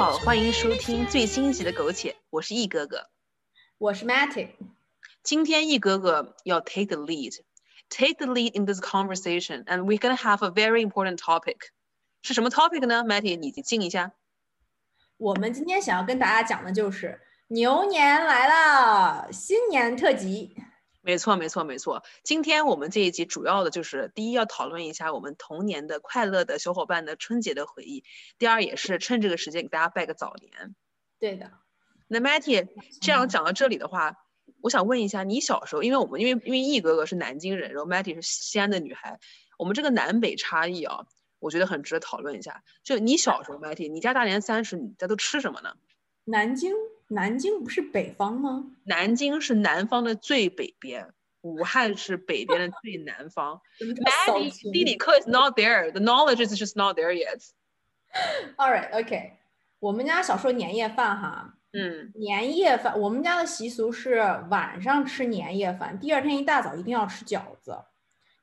好，欢迎收听最新一集的《苟且》，我是易哥哥。我是 Matty，今天易哥哥要 take the lead，take the lead in this conversation，and we're gonna have a very important topic。是什么 topic 呢？Matty，你静一下。我们今天想要跟大家讲的就是牛年来了，新年特辑。没错，没错，没错。今天我们这一集主要的就是第一要讨论一下我们童年的快乐的小伙伴的春节的回忆，第二也是趁这个时间给大家拜个早年。对的，那 Matty 这样讲到这里的话，我想问一下，你小时候，因为我们因为因为易哥哥是南京人，然后 Matty 是西安的女孩，我们这个南北差异啊，我觉得很值得讨论一下。就你小时候，Matty，你家大年三十你家都吃什么呢？南京，南京不是北方吗？南京是南方的最北边，武汉是北边的最南方。地理课 is not there, the knowledge is just not there yet. All right, OK。我们家小时候年夜饭哈，嗯，年夜饭，我们家的习俗是晚上吃年夜饭，第二天一大早一定要吃饺子。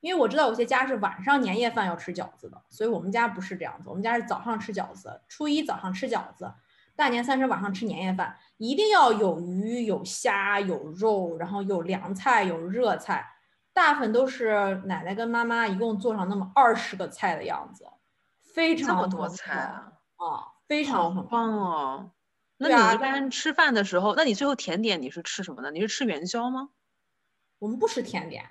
因为我知道有些家是晚上年夜饭要吃饺子的，所以我们家不是这样子，我们家是早上吃饺子，初一早上吃饺子，大年三十晚上吃年夜饭，一定要有鱼、有虾、有肉，然后有凉菜、有热菜，大部分都是奶奶跟妈妈一共做上那么二十个菜的样子，非常么多菜啊，啊，非常。棒哦。那你一般吃饭的时候，那你最后甜点你是吃什么呢？你是吃元宵吗？我们不吃甜点，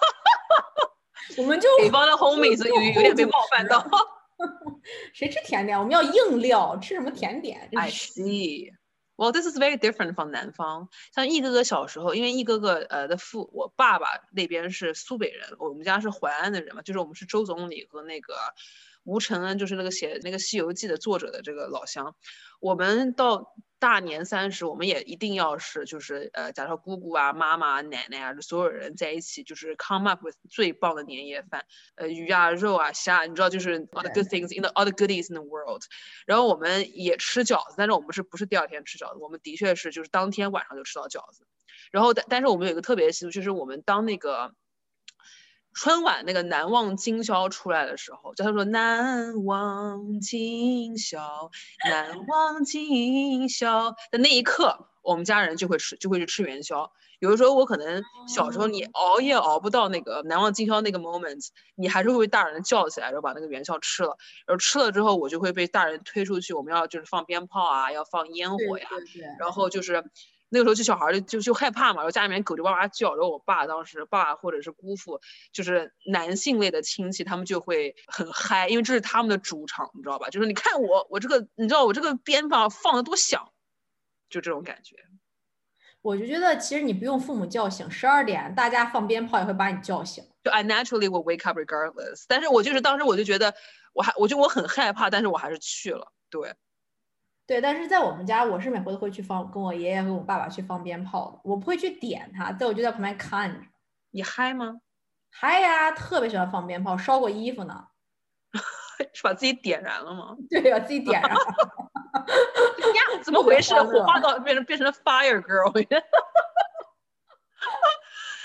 我们就北方的 homies 有有点被冒犯到。谁吃甜点？我们要硬料，吃什么甜点？I see. Well, this is very different from 南方。像易哥哥小时候，因为易哥哥呃的父，我爸爸那边是苏北人，我们家是淮安的人嘛，就是我们是周总理和那个吴承恩，就是那个写那个《西游记》的作者的这个老乡。我们到大年三十，我们也一定要是就是呃，假如说姑姑啊、妈妈啊、奶奶啊，所有人在一起，就是 come up with 最棒的年夜饭，呃，鱼啊、肉啊、虾，你知道，就是 all the good things in the all the goodies in the world。然后我们也吃饺子，但是我们是不是第二天吃饺子？我们的确是就是当天晚上就吃到饺子。然后但但是我们有一个特别的习俗，就是我们当那个春晚那个难忘今宵出来的时候，就他说难忘今宵，难忘今宵的那一刻，我们家人就会吃就会去吃元宵。有的时候我可能小时候你熬夜熬不到那个难忘今宵那个 moment，你还是会被大人叫起来，然后把那个元宵吃了。然后吃了之后，我就会被大人推出去，我们要就是放鞭炮啊，要放烟火呀，然后就是那个时候就小孩儿就就就害怕嘛，然后家里面狗就哇哇叫，然后我爸当时爸或者是姑父，就是男性类的亲戚，他们就会很嗨，因为这是他们的主场，你知道吧？就是你看我我这个，你知道我这个鞭炮放的多响，就这种感觉。我就觉得其实你不用父母叫醒，十二点大家放鞭炮也会把你叫醒。就 I naturally will wake up regardless，但是我就是当时我就觉得我还我就我很害怕，但是我还是去了。对，对，但是在我们家，我是每回都会去放，跟我爷爷和我爸爸去放鞭炮的。我不会去点它，但我就在旁边看着。你嗨吗？嗨呀，特别喜欢放鞭炮，烧过衣服呢。是把自己点燃了吗？对，把自己点上。呀，怎么回事？火化到变成变成了 fire girl。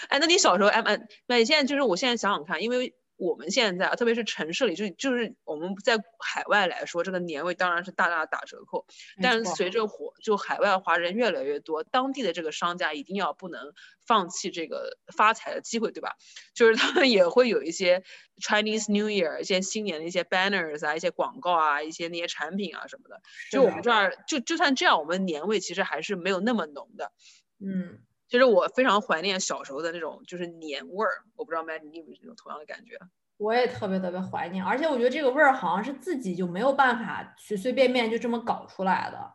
哎，那你小时候，哎哎，那你现在就是，我现在想想看，因为我们现在啊，特别是城市里，就就是我们在海外来说，这个年味当然是大大打折扣。但是随着火就海外华人越来越多，当地的这个商家一定要不能放弃这个发财的机会，对吧？就是他们也会有一些 Chinese New Year 一些新年的一些 banners 啊，一些广告啊，一些那些产品啊什么的。就我们这儿，就就算这样，我们年味其实还是没有那么浓的。嗯，其实我非常怀念小时候的那种就是年味儿，我不知道 Matt 你有没有这种同样的感觉？我也特别特别怀念，而且我觉得这个味儿好像是自己就没有办法随随便便就这么搞出来的，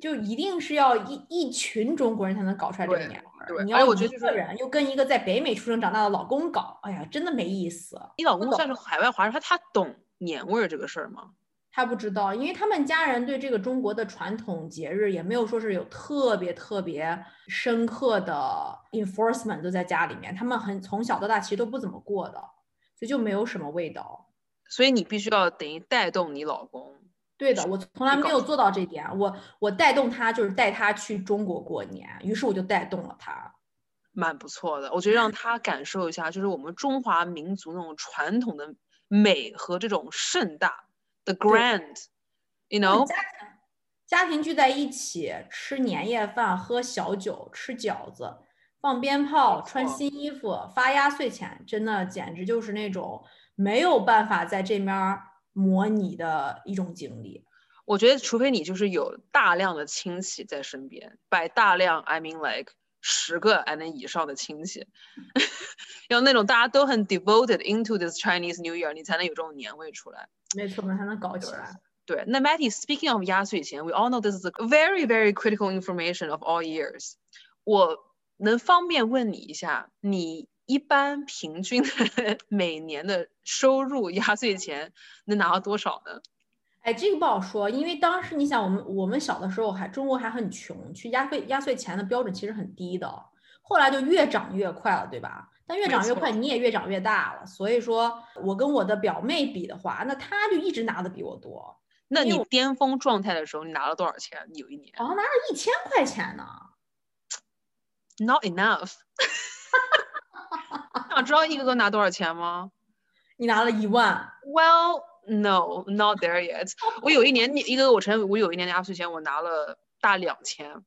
就一定是要一一群中国人才能搞出来这个年味对儿。你要一个人又跟一个在北美出生长大的老公搞，哎呀，真的没意思。你老公算是海外华人，他他懂年味儿这个事儿吗？他不知道，因为他们家人对这个中国的传统节日也没有说是有特别特别深刻的 enforcement 都在家里面，他们很从小到大其实都不怎么过的，所以就没有什么味道。所以你必须要等于带动你老公。对的，我从来没有做到这点。我我带动他就是带他去中国过年，于是我就带动了他。蛮不错的。我觉得让他感受一下，就是我们中华民族那种传统的美和这种盛大，the grand，you know。家庭家庭聚在一起吃年夜饭、喝小酒、吃饺子、放鞭炮、穿新衣服、发压岁钱，真的简直就是那种没有办法在这面儿模拟的一种经历。我觉得，除非你就是有大量的亲戚在身边，by 大量，I mean like 十个 and 以上的亲戚，要那种大家都很 devoted into this Chinese New Year，你才能有这种年味出来。没错，才能搞起来。对，那 Matty，speaking of 压岁钱，we all know this is a very very critical information of all years。我能方便问你一下，你一般平均的每年的收入压岁钱能拿到多少呢？哎，这个不好说，因为当时你想，我们我们小的时候还中国还很穷，去压岁压岁钱的标准其实很低的，后来就越涨越快了，对吧？但越没涨越快，你也越长越大了。所以说我跟我的表妹比的话，那她就一直拿的比我多，那你巅峰状态的时候，你拿了多少钱？有一年好像拿了一千块钱呢。？Not enough。想知道一个哥拿多少钱吗你拿了一万，？Well, no, not there yet。我有一年，你一哥哥，我承认，我有一年的压岁钱我拿了大两千。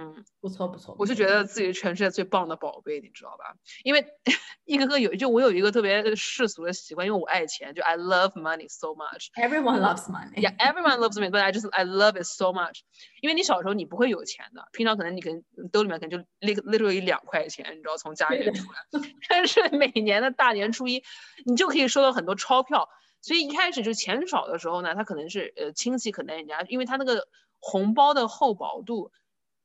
嗯，不错不错。我就觉得自己是全世界最棒的宝贝，你知道吧？因为 一哥哥有，就我有一个特别世俗的习惯，因为我爱钱，就 I love money so much。everyone loves money。Yeah, everyone loves me, but I just I love it so much。因为你小时候你不会有钱的，平常可能你可能兜里面可能就 lit- literally 两块钱，你知道从家里面出来。但是每年的大年初一，你就可以收到很多钞票。所以一开始就钱少的时候呢，他可能是呃亲戚可能人家，因为他那个红包的厚薄度。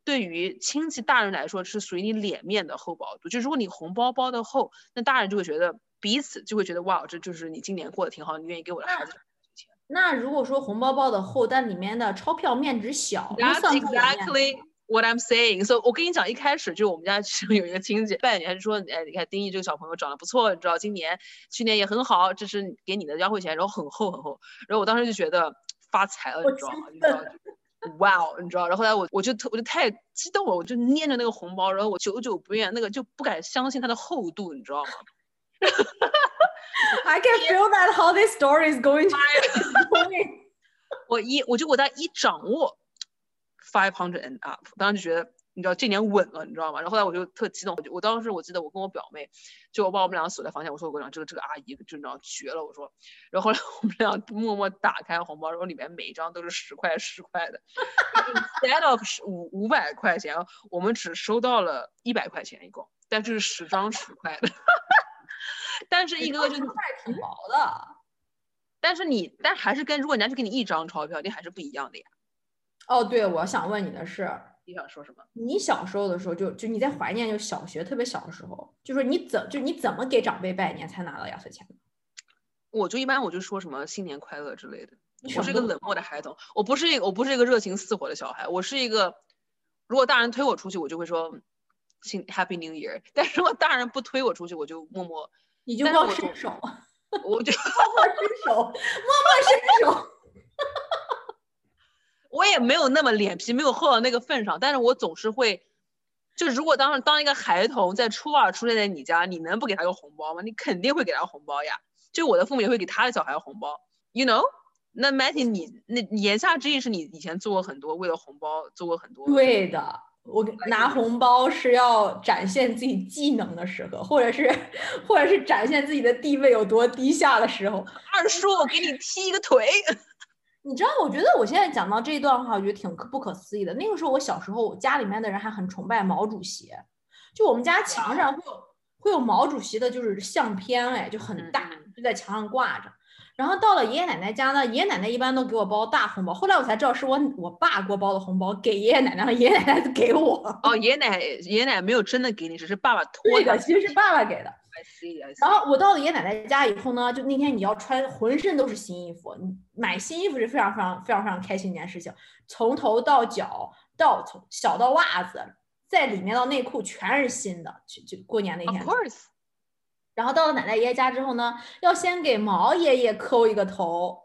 对于亲戚大人来说，是属于你脸面的厚薄度。就如果你红包包的厚，那大人就会觉得彼此就会觉得哇，这就是你今年过得挺好，你愿意给我的孩子钱。那如果说红包包的厚，但里面的钞票面值小，那 That's 算不算面 exactly what I'm saying. So 我跟你讲，一开始就我们家 其中有一个亲戚拜年说，哎，你看丁义这个小朋友长得不错，你知道今年去年也很好，这是给你的压岁钱，然后很厚很厚。然后我当时就觉得发财了，你知道吗？你知道就。哇哦，你知道，然后后来我我就特我就太激动了，我就捏着那个红包，然后我久久不愿，那个就不敢相信它的厚度，你知道吗？I can feel that how this story is going to. 我一我就我在一掌握 five hundred and up，当时就觉得你知道这年稳了，你知道吗？然后后来我就特激动，我就我当时我记得我跟我表妹，就我把我们俩锁在房间，我说我跟你讲这个这个阿姨就你知道绝了，我说，然后后来我们俩默默打开红包，然后里面每一张都是十块十块的，instead of 五五百块钱，我们只收到了一百块钱一共，但这是十张十块的，但是一个个就块挺薄的。但是你但还是跟如果人家就给你一张钞票，你还是不一样的呀。哦，对，我想问你的是，你想说什么？你小时候的时候就就你在怀念就小学特别小的时候，就说你怎就你怎么给长辈拜年才拿到压岁钱？我就一般我就说什么新年快乐之类的。我是一个冷漠的孩童，我不是一个我不是一个热情似火的小孩，我是一个，如果大人推我出去，我就会说新 Happy New Year，但是如果大人不推我出去，我就默默，你就但是我总光伸手，我就默默伸手，默默伸手。我也没有那么脸皮，没有厚到那个份上，但是我总是会，就如果当当一个孩童在初二出现在你家，你能不给他个红包吗？你肯定会给他红包呀。就我的父母也会给他的小孩红包，you know。那 Matty，你那言下之意是你以前做过很多为了红包做过很多，对的，我拿红包是要展现自己技能的时候，或者是或者是展现自己的地位有多低下的时候。二叔，我给你踢一个腿。你知道，我觉得我现在讲到这一段话，我觉得挺可不可思议的。那个时候，我小时候我家里面的人还很崇拜毛主席，就我们家墙上会有会有毛主席的，就是相片，哎，就很大就在墙上挂着。然后到了爷爷奶奶家呢，爷爷奶奶一般都给我包大红包。后来我才知道，是我我爸给我包的红包给爷爷奶奶，爷爷奶奶给我。哦，爷爷奶爷爷奶奶没有真的给你，只是爸爸托对的，其实是爸爸给的。I see, I see. 然后我到了爷爷奶奶家以后呢，就那天你要穿浑身都是新衣服，你买新衣服是非常非常非常非常开心一件事情，从头到脚到从小到袜子，在里面到内裤全是新的，就就过年那 Of 天。course，然后到了奶奶爷爷家之后呢，要先给毛爷爷磕一个头，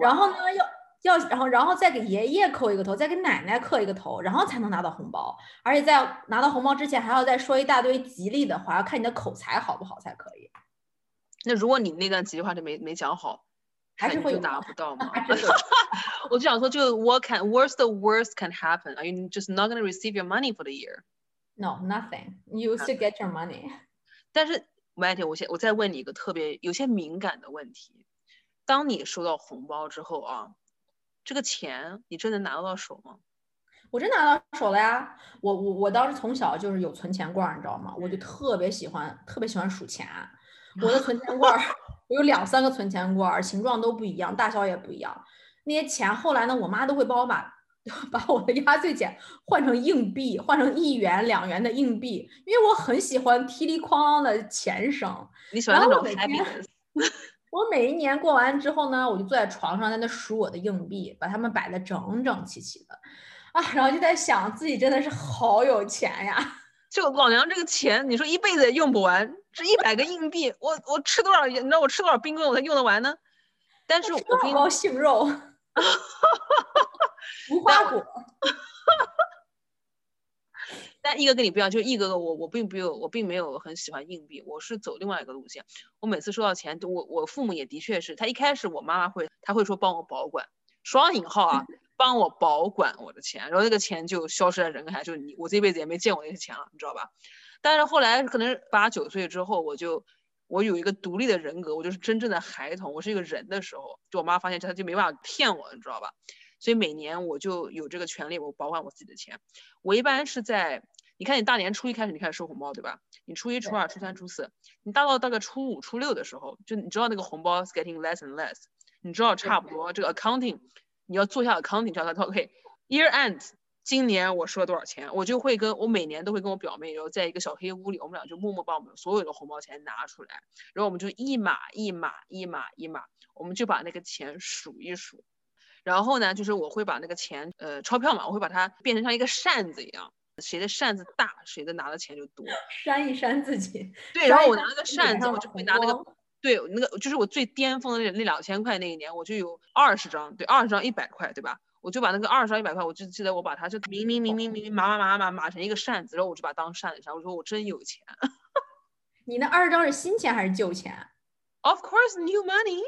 然后呢要要然后然后再给爷爷磕一个头，再给奶奶磕一个头，然后才能拿到红包。而且在拿到红包之前，还要再说一大堆吉利的话，要看你的口才好不好才可以。那如果你那段吉利话就没没讲好，还 是会有拿不到吗？我就想说，就 what can worst the worst can happen? Are you just not going to receive your money for the year? No, nothing. You still get your money. 但是 m a t t 我先我再问你一个特别有些敏感的问题：当你收到红包之后啊，这个钱你真的拿得到手吗？我真拿到手了呀！我我我当时从小就是有存钱罐儿，你知道吗？我就特别喜欢特别喜欢数钱。我的存钱罐儿，我有两三个存钱罐儿，形状都不一样，大小也不一样。那些钱后来呢，我妈都会帮我把 把我的压岁钱换成硬币，换成一元、两元的硬币，因为我很喜欢噼里哐啷的钱声。你喜欢那种然后我每天 happiness？我每一年过完之后呢，我就坐在床上在那数我的硬币，把它们摆的整整齐齐的，啊，然后就在想自己真的是好有钱呀。就 老娘这个钱，你说一辈子也用不完，这一百个硬币，我我吃多少？你知道我吃多少冰棍我才用得完呢？但是我多跟你少包杏肉，无花果，但一哥跟你不一样，就是一哥哥我我并没有我并没有很喜欢硬币，我是走另外一个路线。我每次收到钱，我我父母也的确是他一开始我妈妈会他会说帮我保管，双引号啊，帮我保管我的钱，然后那个钱就消失在人海，就是你我这辈子也没见过那些钱了，你知道吧？但是后来可能八九岁之后，我就我有一个独立的人格，我就是真正的孩童，我是一个人的时候，就我妈发现她就没办法骗我，你知道吧？所以每年我就有这个权利，我保管我自己的钱。我一般是在，你看你大年初一开始你开始收红包，对吧？你初一、初二、初三、初四，你大到大概初五、初六的时候，就你知道那个红包 is getting less and less，你知道差不多这个 accounting，你要做一下 accounting，叫他说 OK，year end，今年我收了多少钱，我就会跟我每年都会跟我表妹，然后在一个小黑屋里，我们俩就默默把我们所有的红包钱拿出来，然后我们就一码一码一码一码，我们就把那个钱数一数。然后呢，就是我会把那个钱，呃，钞票嘛，我会把它变成像一个扇子一样，谁的扇子大，谁的拿的钱就多。扇一扇自己。对，然后我拿了个扇子，我就会拿那个，对，那个就是我最巅峰的那那两千块那一年，我就有二十张，对，二十张一百块，对吧？我就把那个二十张一百块，我就记得我把它就明明明明明明码码码码码成一个扇子，然后我就把它当扇子扇，我说我真有钱。你那二十张是新钱还是旧钱？Of course, new money。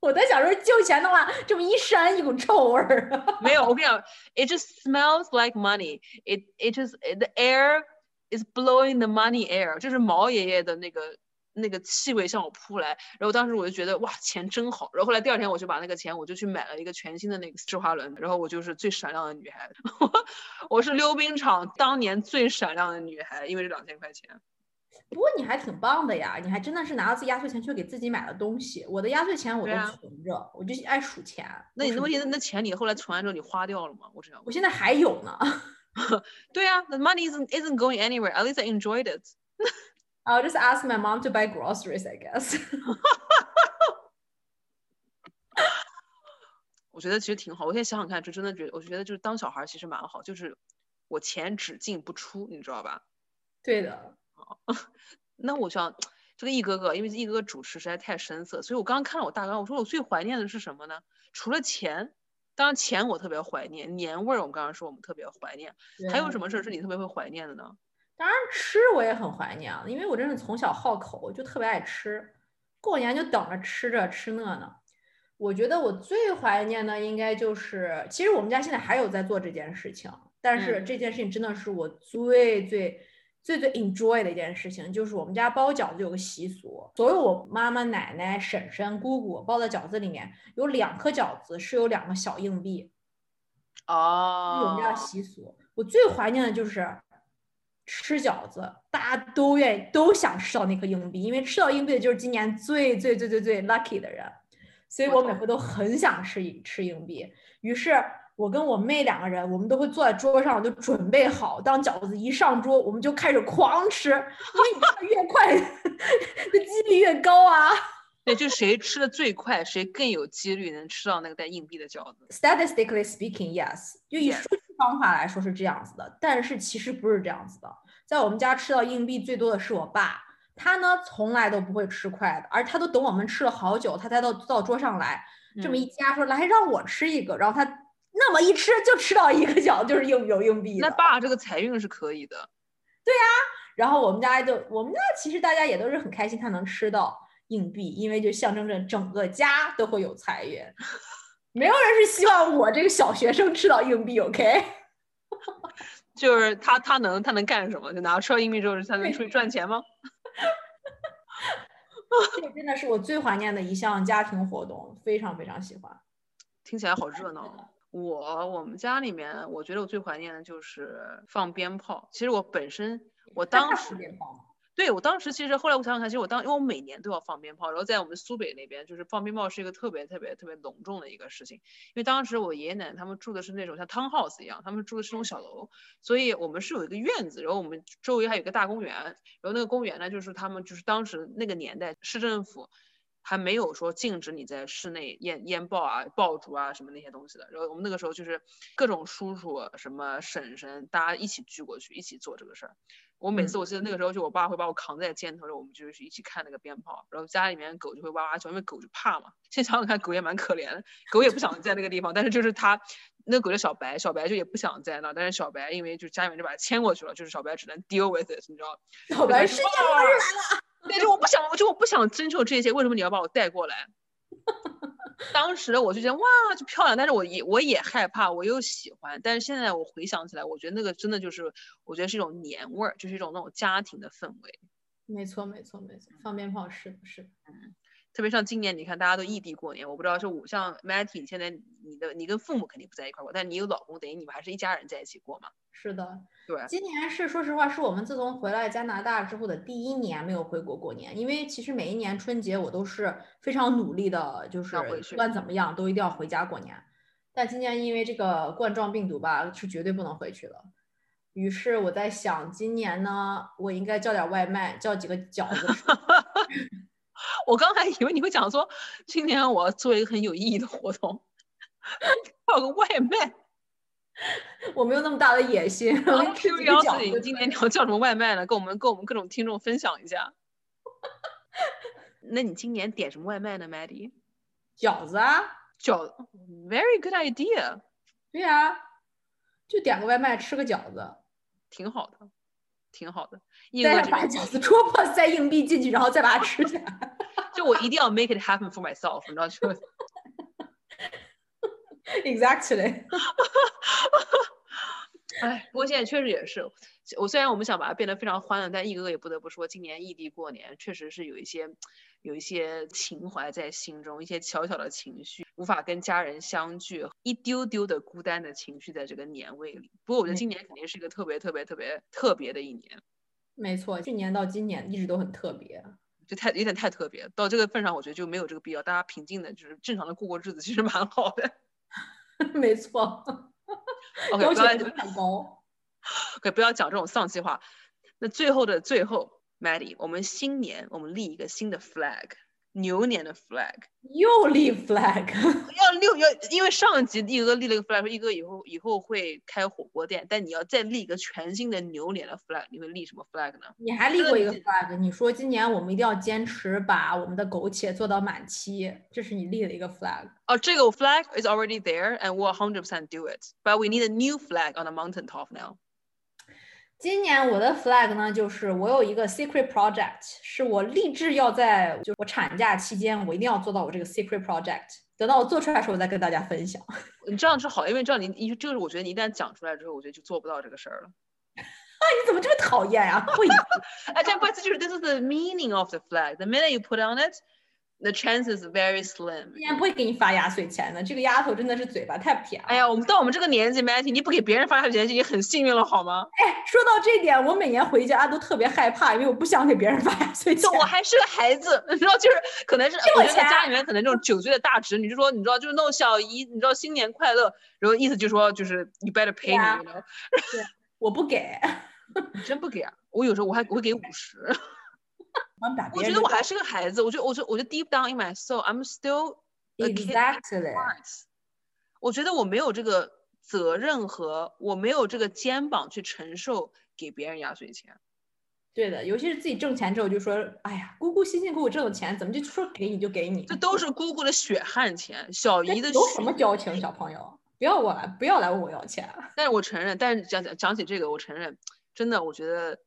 我在想说旧钱的话，这么一扇一股臭味儿。没有，我跟你讲，it just smells like money. It it just the air is blowing the money air，就是毛爷爷的那个那个气味向我扑来，然后当时我就觉得哇，钱真好。然后后来第二天我就把那个钱，我就去买了一个全新的那个施华伦，然后我就是最闪亮的女孩，我是溜冰场当年最闪亮的女孩，因为这两千块钱。不过你还挺棒的呀，你还真的是拿到自己压岁钱去给自己买了东西。我的压岁钱我都存着，我就爱数钱。那你那我数问题，那那钱你后来存完之后你花掉了吗？我这样我现在还有呢。对啊，the money isn't isn't going anywhere. At least I enjoyed it. I'll just ask my mom to buy groceries, I guess. 我觉得其实挺好。我现在想想看，就真的觉得，我觉得就是当小孩其实蛮好，就是我钱只进不出，你知道吧？对的，那我想这个易哥哥，因为易哥哥主持实在太深色，所以我刚刚看了我大纲，我说我最怀念的是什么呢？除了钱，当然钱我特别怀念，年味儿我们刚刚说我们特别怀念，还有什么事儿是你特别会怀念的呢？当然吃我也很怀念啊，因为我真是从小好口，就特别爱吃，过年就等着吃这吃那呢。我觉得我最怀念的应该就是，其实我们家现在还有在做这件事情，但是嗯这件事情真的是我最最最最 enjoy 的一件事情，就是我们家包饺子有个习俗，所有我妈妈、奶奶、婶婶、姑姑包的饺子里面有两颗饺子是有两个小硬币，这是我们家习俗。我最怀念的就是吃饺子，大家都愿意都想吃到那颗硬币，因为吃到硬币的就是今年最最最最最 lucky 的人，所以我每回都很想吃一吃硬币。于是我跟我妹两个人，我们都会坐在桌上就准备好，当饺子一上桌，我们就开始狂吃，因为你吃的越快，的几率越高啊。对，就是谁吃的最快，谁更有几率能吃到那个带硬币的饺子。Statistically speaking, yes，就以数据方法来说是这样子的，但是其实不是这样子的。在我们家吃到硬币最多的是我爸，他呢从来都不会吃快的，而他都等我们吃了好久，他才到到桌上来，这么一嗯夹说来让我吃一个，然后他那么一吃就吃到一个角，就是硬有硬币。那爸这个财运是可以的。对呀然后我们家就我们家其实大家也都是很开心，他能吃到硬币，因为就象征着整个家都会有财运。没有人是希望我这个小学生吃到硬币，OK？就是他他能他能干什么？就拿吃到硬币之后，他能出去赚钱吗？这个真的是我最怀念的一项家庭活动，非常非常喜欢。听起来好热闹哦。我我们家里面，我觉得我最怀念的就是放鞭炮。其实我本身我当时对我当时其实后来我想想看，其实我当因为我每年都要放鞭炮，然后在我们苏北那边，就是放鞭炮是一个特别特别特别隆重的一个事情。因为当时我爷爷奶奶他们住的是那种像 townhouse 一样，他们住的是那种小楼，所以我们是有一个院子，然后我们周围还有一个大公园，然后那个公园呢，就是他们就是当时那个年代市政府。还没有说禁止你在室内烟烟爆啊、爆竹啊什么那些东西的。然后我们那个时候就是各种叔叔、什么婶婶，大家一起聚过去，一起做这个事儿。我每次我记得那个时候，就我爸会把我扛在肩头，上我们就是一起看那个鞭炮，然后家里面狗就会哇哇叫，因为狗就怕嘛。现在想想看，狗也蛮可怜的，狗也不想在那个地方，但是就是它那个狗叫小白，小白就也不想在那，但是小白因为就家里面就把它牵过去了，就是小白只能 deal with it，你知道？小白世界末日来了，对，就我不想，我就我不想征求这些，为什么你要把我带过来？当时我就觉得哇，就漂亮，但是我也我也害怕，我又喜欢，但是现在我回想起来，我觉得那个真的就是，我觉得是一种年味儿，就是一种那种家庭的氛围。没错没错没错，放鞭炮是的是的。特别像今年，你看大家都异地过年，我不知道是我像 Matty，现在你的你跟父母肯定不在一块儿过，但你有老公，等于你们还是一家人在一起过嘛？是的，对，今年是说实话，是我们自从回来加拿大之后的第一年没有回国过年，因为其实每一年春节我都是非常努力的，就是不管怎么样都一定要回家过年。但今年因为这个冠状病毒吧，是绝对不能回去了。于是我在想，今年呢，我应该叫点外卖，叫几个饺子吃。我刚才以为你会讲说，今年我要做一个很有意义的活动，叫个外卖。我没有那么大的野心，我我吃几个 curiosity，饺子。你今年你要叫什么外卖呢？跟我们跟我们各种听众分享一下。那你今年点什么外卖呢，Maddie？饺子啊，饺子，very good idea，对呀、就点个外卖，吃个饺子。挺好的，挺好的。一再哥这边把饺子戳破，塞硬币进去，然后再把它吃下来。就我一定要 make it happen for myself，你知道就 exactly，哎，不过现在确实也是，我虽然我们想把它变得非常欢乐，但一哥哥也不得不说，今年异地过年确实是有一些有一些情怀在心中，一些小小的情绪，无法跟家人相聚，一丢丢的孤单的情绪在这个年味里。不过我觉得今年肯定是一个特别特别特别特别的一年，没错，去年到今年一直都很特别。就太有点太特别，到这个份上，我觉得就没有这个必要，大家平静的，就是正常的过过日子，其实蛮好的。没错，OK，要求不要不是很高。OK，不要讲这种丧气话。那最后的最后，Maddie，我们新年我们立一个新的 flag，牛年的 flag，又立 flag，要六要，因为上一集一哥立了一个 flag，说一哥以后以后会开火锅店，但你要再立一个全新的牛年的 flag，你会立什么 flag 呢？你还立过一个 flag，你说今年我们一定要坚持把我们的苟且做到满期，这是你立的一个 flag。哦，这个 flag is already there and we'll 100% do it, but we need a new flag on the mountain top now. 今年我的 flag 呢，就是我有一个 secret project，是我立志要在就我产假期间，我一定要做到我这个 secret project。等到我做出来的时候，我再跟大家分享。你这样是好，因为这样你你这个我觉得你一旦讲出来之后，我觉得就做不到这个事儿了。啊 你怎么这么讨厌呀、会哎，这不这就是 this is the meaning of the flag. The minute you put on it, the chance is very slim. 今年不会给你发压岁钱的，这个丫头真的是嘴巴太甜了。哎呀，我们到我们这个年纪，Matty，你不给别人发压岁钱已经很幸运了，好吗？哎，说到这点，我每年回家都特别害怕，因为我不想给别人发压岁钱就。我还是个孩子，你知道，就是可能是我觉得我家里面可能这种九岁的大侄女就说，你知道，就是那种小姨，你知道新年快乐，然后意思就说，就是 you better pay 对啊 know？我不给，你真不给啊？我有时候我还我会给五十。我觉得我还是个孩子，我觉得我觉得我觉得 deep down in my soul，I'm still exactly。我觉得我没有这个责任和我没有这个肩膀去承受给别人压岁钱。对的，尤其是自己挣钱之后，就说，哎呀，姑姑辛辛苦苦挣的钱，怎么就说给你就给你？这都是姑姑的血汗钱，小姨的有什么交情，小朋友？不要我来，不要来问我要钱。但是我承认，但是讲讲讲起这个，我承认，真的，我觉得，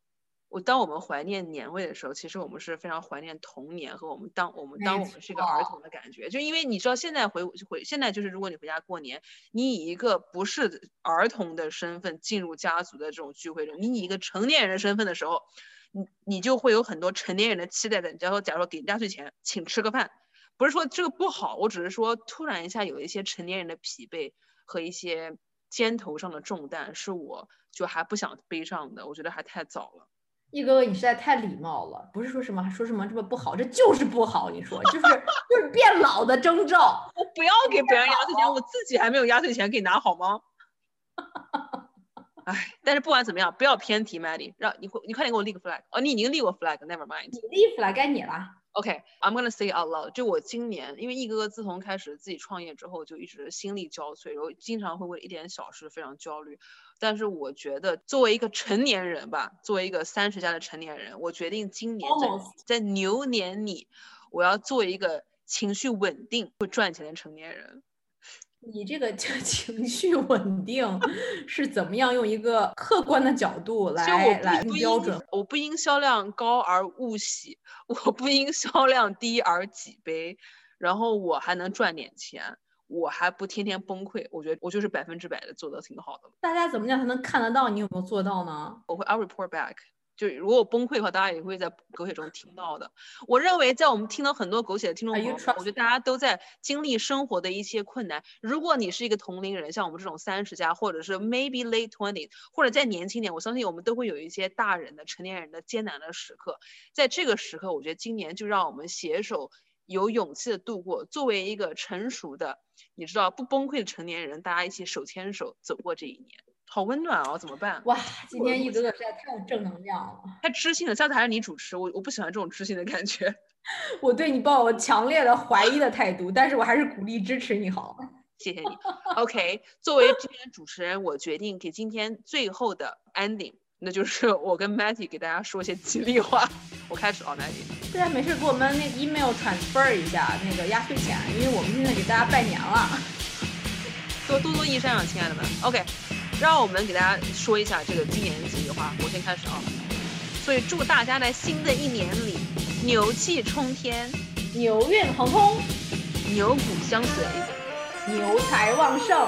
我当我们怀念年味的时候，其实我们是非常怀念童年和我们当我们当我们是一个儿童的感觉。就因为你知道，现在回回现在就是，如果你回家过年，你以一个不是儿童的身份进入家族的这种聚会中，你以一个成年人的身份的时候，你你就会有很多成年人的期待的。假如说，假如说给压岁钱，请吃个饭，不是说这个不好，我只是说突然一下有一些成年人的疲惫和一些肩头上的重担，是我就还不想背上的，我觉得还太早了。一哥哥，你实在太礼貌了，不是说什么说什么这么不好，这就是不好。你说，就是 就是变老的征兆。我不要给别人压岁钱，我自己还没有压岁钱给你拿好吗？哎，但是不管怎么样，不要偏题，Maddie，让你你快点给我立个 flag。哦，你已经立过 flag，never mind。你立 flag 该你了。OK，I'm、gonna say out loud。就我今年，因为一哥哥自从开始自己创业之后，就一直心力交瘁，然后经常会为一点小事非常焦虑。但是我觉得，作为一个成年人吧，作为一个三十加的成年人，我决定今年在在牛年里，我要做一个情绪稳定、会赚钱的成年人。你这个叫 情绪稳定是怎么样用一个客观的角度来就我不来标准？我不因销量高而勿喜，我不因销量低而几悲，然后我还能赚点钱，我还不天天崩溃，我觉得我就是百分之百的做的挺好的。大家怎么样才能看得到你有没有做到呢？我会 I'll report back。就如果我崩溃的话，大家也会在狗血中听到的。我认为，在我们听到很多狗血的听众朋友，我觉得大家都在经历生活的一些困难。如果你是一个同龄人，像我们这种三十加，或者是 maybe late twenty，或者再年轻点，我相信我们都会有一些大人的成年人的艰难的时刻。在这个时刻，我觉得今年就让我们携手有勇气的度过。作为一个成熟的，你知道不崩溃的成年人，大家一起手牵手走过这一年，好温暖哦！怎么办？哇，今天一哥哥实在太有正能量了，太知性了，下次还是你主持，我我不喜欢这种知性的感觉。我对你抱有强烈的怀疑的态度，但是我还是鼓励支持你好。谢谢你。OK，作为今天的主持人，我决定给今天最后的 ending，那就是 我跟 Matty 给大家说一些吉利话。我开始啊，Matty。大家没事给我们那 email transfer 一下那个压岁钱，因为我们现在给大家拜年了。多多多益善啊，亲爱的们。OK，让我们给大家说一下这个今年的吉利话。我先开始啊。所以祝大家在新的一年里牛气冲天，牛运亨通，牛骨相随，牛财旺盛，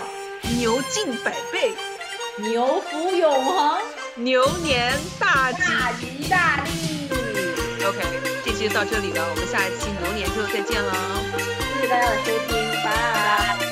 牛进百倍，牛福永恒，牛年大吉大吉大利。OK，这期就到这里了，我们下一期牛年就再见了。谢谢大家的收听，拜拜。